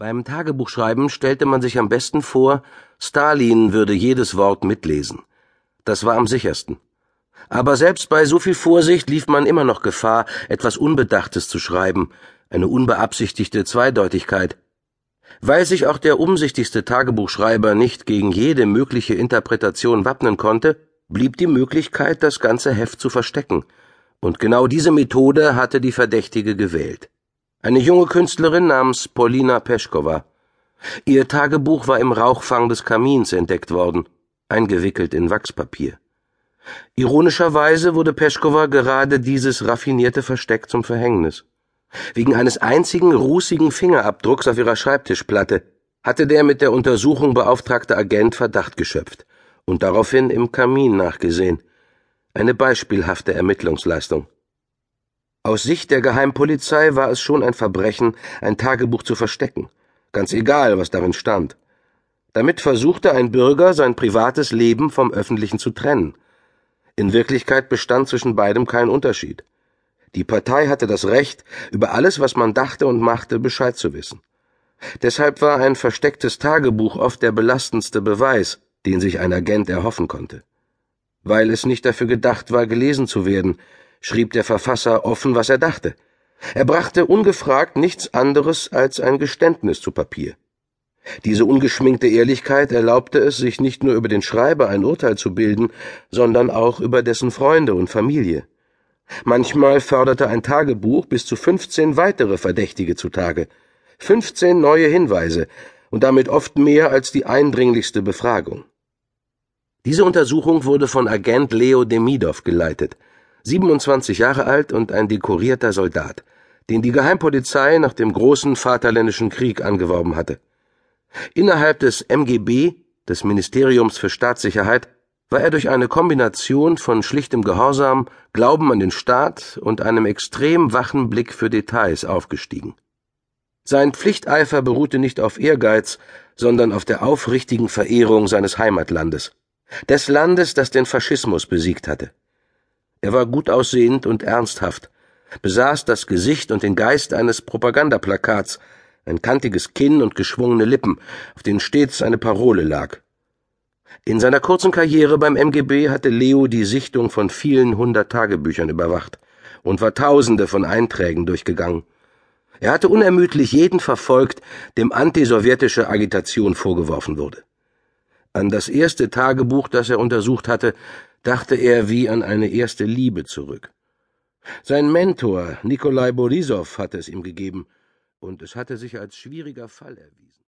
Beim Tagebuchschreiben stellte man sich am besten vor, Stalin würde jedes Wort mitlesen. Das war am sichersten. Aber selbst bei so viel Vorsicht lief man immer noch Gefahr, etwas Unbedachtes zu schreiben, eine unbeabsichtigte Zweideutigkeit. Weil sich auch der umsichtigste Tagebuchschreiber nicht gegen jede mögliche Interpretation wappnen konnte, blieb die Möglichkeit, das ganze Heft zu verstecken. Und genau diese Methode hatte die Verdächtige gewählt. Eine junge Künstlerin namens Polina Peschkova. Ihr Tagebuch war im Rauchfang des Kamins entdeckt worden, eingewickelt in Wachspapier. Ironischerweise wurde Peschkova gerade dieses raffinierte Versteck zum Verhängnis. Wegen eines einzigen rußigen Fingerabdrucks auf ihrer Schreibtischplatte hatte der mit der Untersuchung beauftragte Agent Verdacht geschöpft und daraufhin im Kamin nachgesehen. Eine beispielhafte Ermittlungsleistung. Aus Sicht der Geheimpolizei war es schon ein Verbrechen, ein Tagebuch zu verstecken, ganz egal, was darin stand. Damit versuchte ein Bürger, sein privates Leben vom öffentlichen zu trennen. In Wirklichkeit bestand zwischen beidem kein Unterschied. Die Partei hatte das Recht, über alles, was man dachte und machte, Bescheid zu wissen. Deshalb war ein verstecktes Tagebuch oft der belastendste Beweis, den sich ein Agent erhoffen konnte. Weil es nicht dafür gedacht war, gelesen zu werden, schrieb der Verfasser offen, was er dachte. Er brachte ungefragt nichts anderes als ein Geständnis zu Papier. Diese ungeschminkte Ehrlichkeit erlaubte es, sich nicht nur über den Schreiber ein Urteil zu bilden, sondern auch über dessen Freunde und Familie. Manchmal förderte ein Tagebuch bis zu 15 weitere Verdächtige zutage, 15 neue Hinweise und damit oft mehr als die eindringlichste Befragung. Diese Untersuchung wurde von Agent Leo Demidov geleitet. 27 Jahre alt und ein dekorierter Soldat, den die Geheimpolizei nach dem großen Vaterländischen Krieg angeworben hatte. Innerhalb des MGB, des Ministeriums für Staatssicherheit, war er durch eine Kombination von schlichtem Gehorsam, Glauben an den Staat und einem extrem wachen Blick für Details aufgestiegen. Sein Pflichteifer beruhte nicht auf Ehrgeiz, sondern auf der aufrichtigen Verehrung seines Heimatlandes, des Landes, das den Faschismus besiegt hatte. Er war gut aussehend und ernsthaft, besaß das Gesicht und den Geist eines Propagandaplakats, ein kantiges Kinn und geschwungene Lippen, auf denen stets eine Parole lag. In seiner kurzen Karriere beim MGB hatte Leo die Sichtung von vielen hundert Tagebüchern überwacht und war Tausende von Einträgen durchgegangen. Er hatte unermüdlich jeden verfolgt, dem antisowjetische Agitation vorgeworfen wurde. An das erste Tagebuch, das er untersucht hatte, dachte er wie an eine erste Liebe zurück. Sein Mentor Nikolai Borisov hatte es ihm gegeben, und es hatte sich als schwieriger Fall erwiesen.